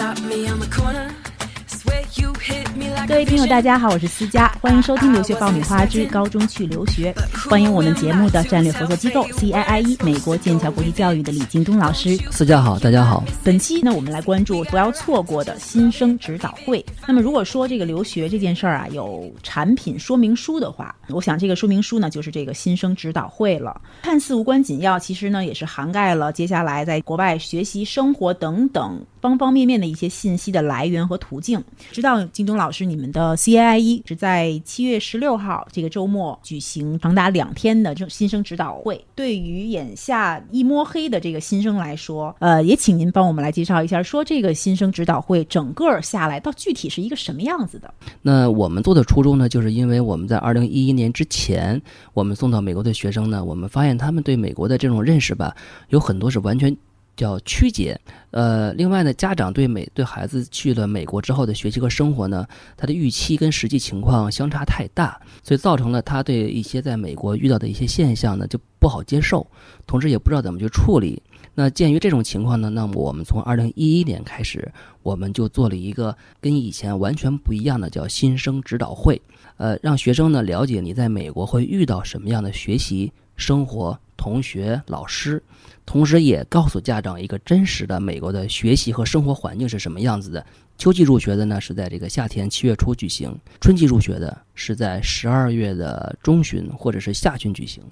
stop me on the corner. 各位听友，大家好，我是思佳，欢迎收听《留学爆米花之高中去留学》，欢迎我们节目的战略合作机构 CIIE 美国剑桥国际教育的李京东老师。思佳好，大家好。本期呢，我们来关注不要错过的新生指导会。那么，如果说这个留学这件事儿啊，有产品说明书的话，我想这个说明书呢，就是这个新生指导会了。看似无关紧要，其实呢，也是涵盖了接下来在国外学习、生活等等方方面面的一些信息的来源和途径。知道京东老师，你们的 CIIE 是在七月十六号这个周末举行长达两天的这种新生指导会。对于眼下一摸黑的这个新生来说，呃，也请您帮我们来介绍一下，说这个新生指导会整个下来到具体是一个什么样子的？那我们做的初衷呢，就是因为我们在二零一一年之前，我们送到美国的学生呢，我们发现他们对美国的这种认识吧，有很多是完全。叫曲解，呃，另外呢，家长对美对孩子去了美国之后的学习和生活呢，他的预期跟实际情况相差太大，所以造成了他对一些在美国遇到的一些现象呢就不好接受，同时也不知道怎么去处理。那鉴于这种情况呢，那么我们从二零一一年开始，我们就做了一个跟以前完全不一样的叫新生指导会，呃，让学生呢了解你在美国会遇到什么样的学习、生活、同学、老师。同时也告诉家长一个真实的美国的学习和生活环境是什么样子的。秋季入学的呢是在这个夏天七月初举行，春季入学的是在十二月的中旬或者是下旬举行。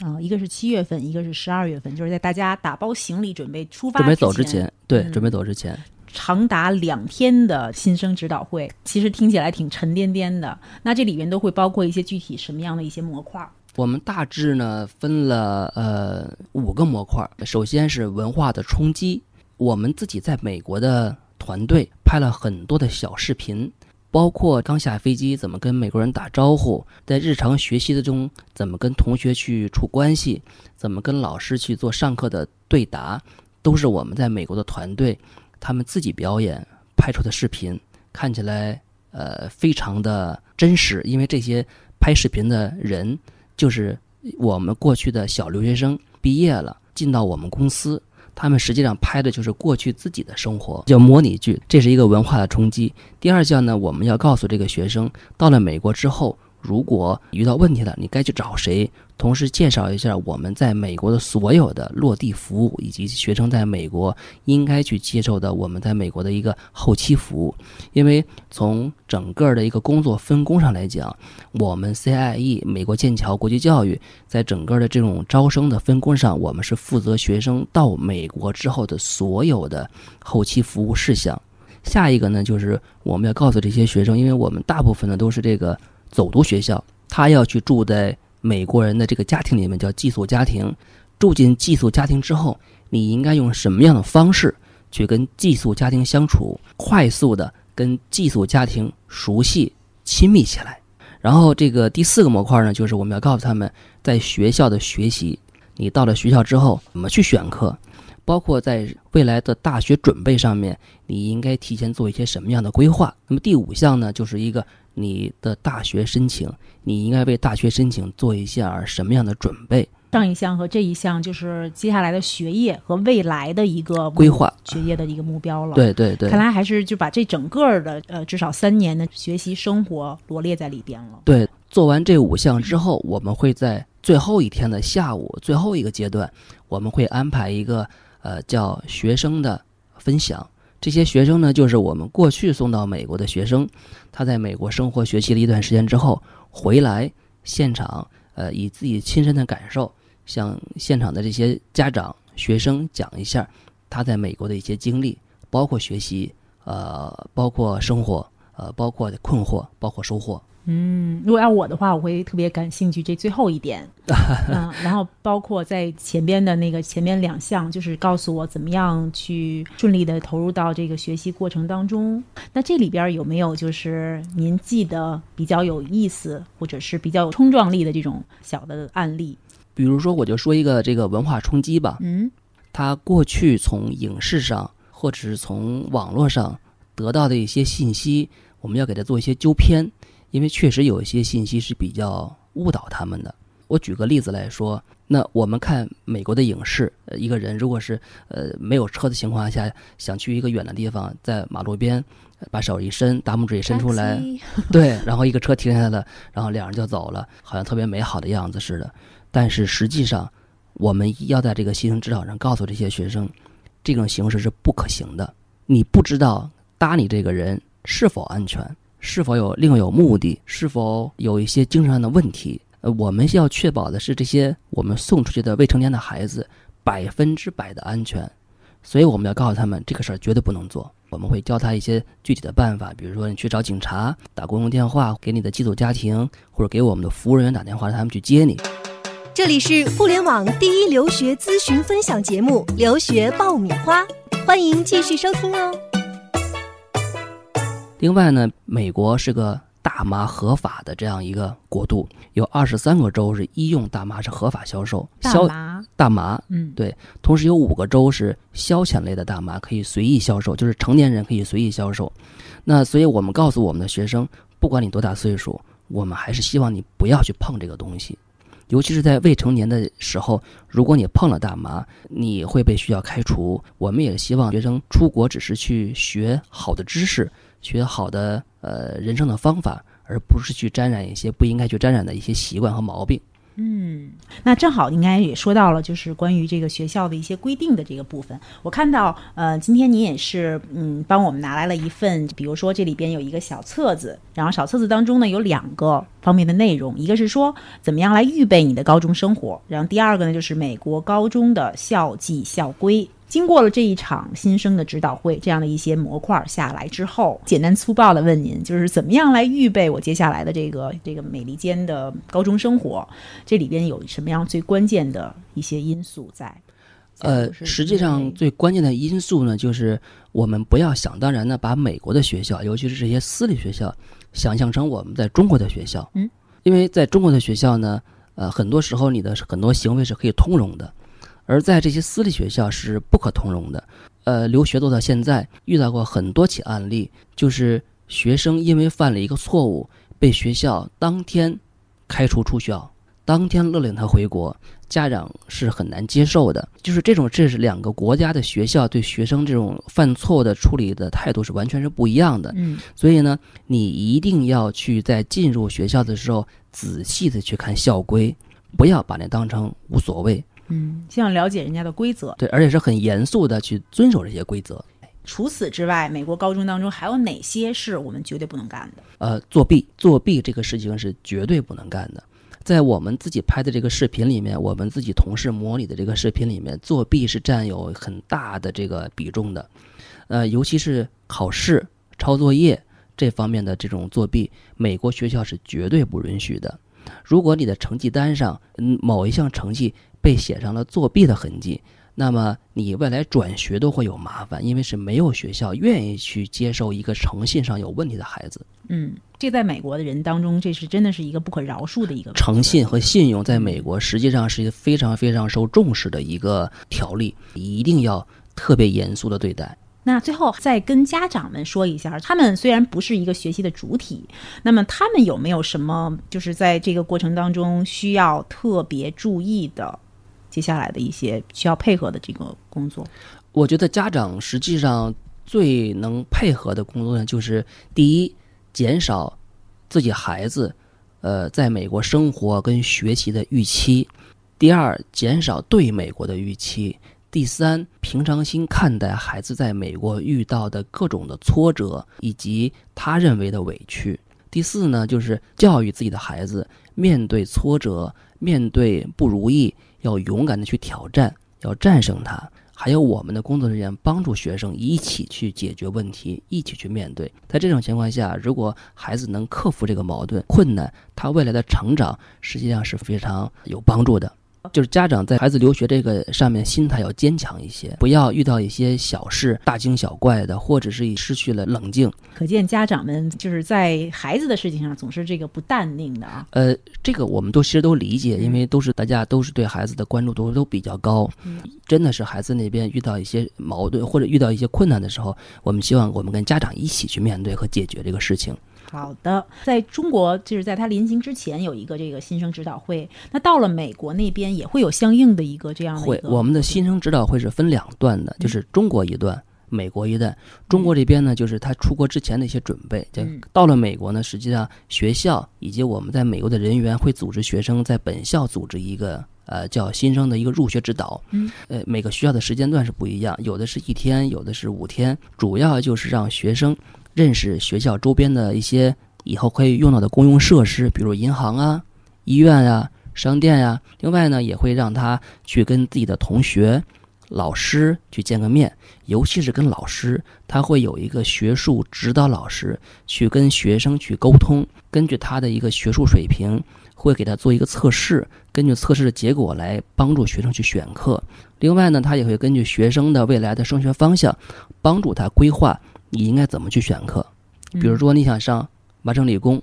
啊，一个是七月份，一个是十二月份，就是在大家打包行李准备出发、准备走之前，对，准备走之前，长达两天的新生指导会，其实听起来挺沉甸甸的。那这里面都会包括一些具体什么样的一些模块？我们大致呢分了呃五个模块，首先是文化的冲击。我们自己在美国的团队拍了很多的小视频，包括刚下飞机怎么跟美国人打招呼，在日常学习的中怎么跟同学去处关系，怎么跟老师去做上课的对答，都是我们在美国的团队他们自己表演拍出的视频，看起来呃非常的真实，因为这些拍视频的人。就是我们过去的小留学生毕业了，进到我们公司，他们实际上拍的就是过去自己的生活，叫模拟剧，这是一个文化的冲击。第二项呢，我们要告诉这个学生，到了美国之后。如果遇到问题了，你该去找谁？同时介绍一下我们在美国的所有的落地服务，以及学生在美国应该去接受的我们在美国的一个后期服务。因为从整个的一个工作分工上来讲，我们 CIE 美国剑桥国际教育在整个的这种招生的分工上，我们是负责学生到美国之后的所有的后期服务事项。下一个呢，就是我们要告诉这些学生，因为我们大部分呢都是这个。走读学校，他要去住在美国人的这个家庭里面，叫寄宿家庭。住进寄宿家庭之后，你应该用什么样的方式去跟寄宿家庭相处，快速的跟寄宿家庭熟悉、亲密起来。然后，这个第四个模块呢，就是我们要告诉他们，在学校的学习，你到了学校之后怎么去选课，包括在未来的大学准备上面，你应该提前做一些什么样的规划。那么第五项呢，就是一个。你的大学申请，你应该为大学申请做一下什么样的准备？上一项和这一项就是接下来的学业和未来的一个规划，学业的一个目标了。对对对，看来还是就把这整个的呃至少三年的学习生活罗列在里边了。对，做完这五项之后，我们会在最后一天的下午最后一个阶段，我们会安排一个呃叫学生的分享。这些学生呢，就是我们过去送到美国的学生，他在美国生活学习了一段时间之后，回来现场，呃，以自己亲身的感受，向现场的这些家长、学生讲一下他在美国的一些经历，包括学习，呃，包括生活，呃，包括困惑，包括收获。嗯，如果要我的话，我会特别感兴趣这最后一点，嗯，然后包括在前边的那个前面两项，就是告诉我怎么样去顺利的投入到这个学习过程当中。那这里边有没有就是您记得比较有意思或者是比较有冲撞力的这种小的案例？比如说，我就说一个这个文化冲击吧。嗯，他过去从影视上或者是从网络上得到的一些信息，我们要给他做一些纠偏。因为确实有一些信息是比较误导他们的。我举个例子来说，那我们看美国的影视，呃一个人如果是呃没有车的情况下，想去一个远的地方，在马路边呃把手一伸，大拇指一伸出来，对，然后一个车停下来了，然后两人就走了，好像特别美好的样子似的。但是实际上，我们要在这个新生指导上告诉这些学生，这种形式是不可行的。你不知道搭你这个人是否安全，是否有另有目的，是否有一些精神上的问题。呃，我们要确保的是这些我们送出去的未成年的孩子百分之百的安全，所以我们要告诉他们这个事儿绝对不能做。我们会教他一些具体的办法，比如说你去找警察，打公用电话给你的寄宿家庭，或者给我们的服务人员打电话，让他们去接你。这里是互联网第一留学咨询分享节目《留学爆米花》，欢迎继续收听哦。另外呢，美国是个大麻合法的这样一个国度，有二十三个州是医用大麻是合法销售，大消麻，大麻，嗯，对，同时有五个州是消遣类的大麻可以随意销售，就是成年人可以随意销售。那所以我们告诉我们的学生，不管你多大岁数，我们还是希望你不要去碰这个东西。尤其是在未成年的时候，如果你碰了大麻，你会被学校开除。我们也希望学生出国只是去学好的知识，学好的呃人生的方法，而不是去沾染一些不应该去沾染的一些习惯和毛病。嗯，那正好应该也说到了，就是关于这个学校的一些规定的这个部分。我看到，呃，今天你也是，嗯，帮我们拿来了一份，比如说这里边有一个小册子，然后小册子当中呢有两个方面的内容，一个是说怎么样来预备你的高中生活，然后第二个呢就是美国高中的校纪校规。经过了这一场新生的指导会，这样的一些模块下来之后，简单粗暴的问您，就是怎么样来预备我接下来的这个这个美利坚的高中生活？这里边有什么样最关键的一些因素在？呃，实际上最关键的因素呢，就是我们不要想当然的把美国的学校，尤其是这些私立学校，想象成我们在中国的学校。嗯，因为在中国的学校呢，呃，很多时候你的很多行为是可以通融的。而在这些私立学校是不可通融的。呃，留学做到现在，遇到过很多起案例，就是学生因为犯了一个错误，被学校当天开除出校，当天勒令他回国，家长是很难接受的。就是这种，这是两个国家的学校对学生这种犯错的处理的态度是完全是不一样的。嗯，所以呢，你一定要去在进入学校的时候仔细的去看校规，不要把那当成无所谓。嗯，希望了解人家的规则。对，而且是很严肃的去遵守这些规则。除此之外，美国高中当中还有哪些是我们绝对不能干的？呃，作弊，作弊这个事情是绝对不能干的。在我们自己拍的这个视频里面，我们自己同事模拟的这个视频里面，作弊是占有很大的这个比重的。呃，尤其是考试、抄作业这方面的这种作弊，美国学校是绝对不允许的。如果你的成绩单上，嗯，某一项成绩被写上了作弊的痕迹，那么你未来转学都会有麻烦，因为是没有学校愿意去接受一个诚信上有问题的孩子。嗯，这在美国的人当中，这是真的是一个不可饶恕的一个诚信和信用，在美国实际上是一个非常非常受重视的一个条例，一定要特别严肃的对待。那最后再跟家长们说一下，他们虽然不是一个学习的主体，那么他们有没有什么就是在这个过程当中需要特别注意的，接下来的一些需要配合的这个工作？我觉得家长实际上最能配合的工作呢，就是第一，减少自己孩子呃在美国生活跟学习的预期；第二，减少对美国的预期。第三，平常心看待孩子在美国遇到的各种的挫折以及他认为的委屈。第四呢，就是教育自己的孩子，面对挫折、面对不如意，要勇敢的去挑战，要战胜它。还有我们的工作人员帮助学生一起去解决问题，一起去面对。在这种情况下，如果孩子能克服这个矛盾困难，他未来的成长实际上是非常有帮助的。就是家长在孩子留学这个上面心态要坚强一些，不要遇到一些小事大惊小怪的，或者是失去了冷静。可见家长们就是在孩子的事情上总是这个不淡定的啊。呃，这个我们都其实都理解，因为都是大家都是对孩子的关注度都比较高。嗯，真的是孩子那边遇到一些矛盾或者遇到一些困难的时候，我们希望我们跟家长一起去面对和解决这个事情。好的，在中国就是在他临行之前有一个这个新生指导会，那到了美国那边也会有相应的一个这样的，我们的新生指导会是分两段的，就是中国一段，美国一带。中国这边呢，就是他出国之前的一些准备。就嗯到了美国呢，实际上学校以及我们在美国的人员会组织学生在本校组织一个呃叫新生的一个入学指导。嗯，呃，每个学校的时间段是不一样，有的是一天，有的是五天，主要就是让学生认识学校周边的一些以后可以用到的公用设施，比如银行啊、医院啊、商店呀。另外呢，也会让他去跟自己的同学、老师去见个面，尤其是跟老师，他会有一个学术指导老师去跟学生去沟通，根据他的一个学术水平，会给他做一个测试，根据测试的结果来帮助学生去选课。另外呢，他也会根据学生的未来的升学方向，帮助他规划你应该怎么去选课。比如说你想上麻省理工，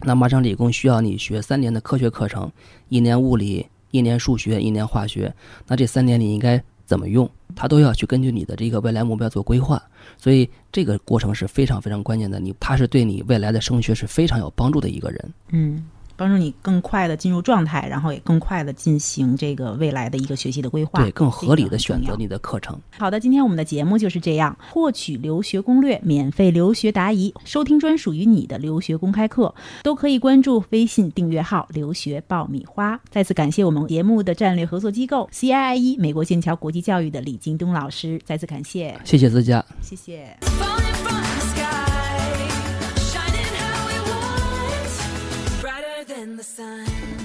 那麻省理工需要你学三年的科学课程，一年物理，一年数学，一年化学。那这三年你应该怎么用？他都要去根据你的这个未来目标做规划。所以这个过程是非常非常关键的，你他是对你未来的升学是非常有帮助的一个人。嗯，帮助你更快的进入状态，然后也更快的进行这个未来的一个学习的规划，对，更合理的选择你的课程。好的，今天我们的节目就是这样。获取留学攻略、免费留学答疑、收听专属于你的留学公开课，都可以关注微信订阅号“留学爆米花”。再次感谢我们节目的战略合作机构 CIIE 美国剑桥国际教育的李京东老师，再次感谢，谢谢自家。谢谢。and the sun.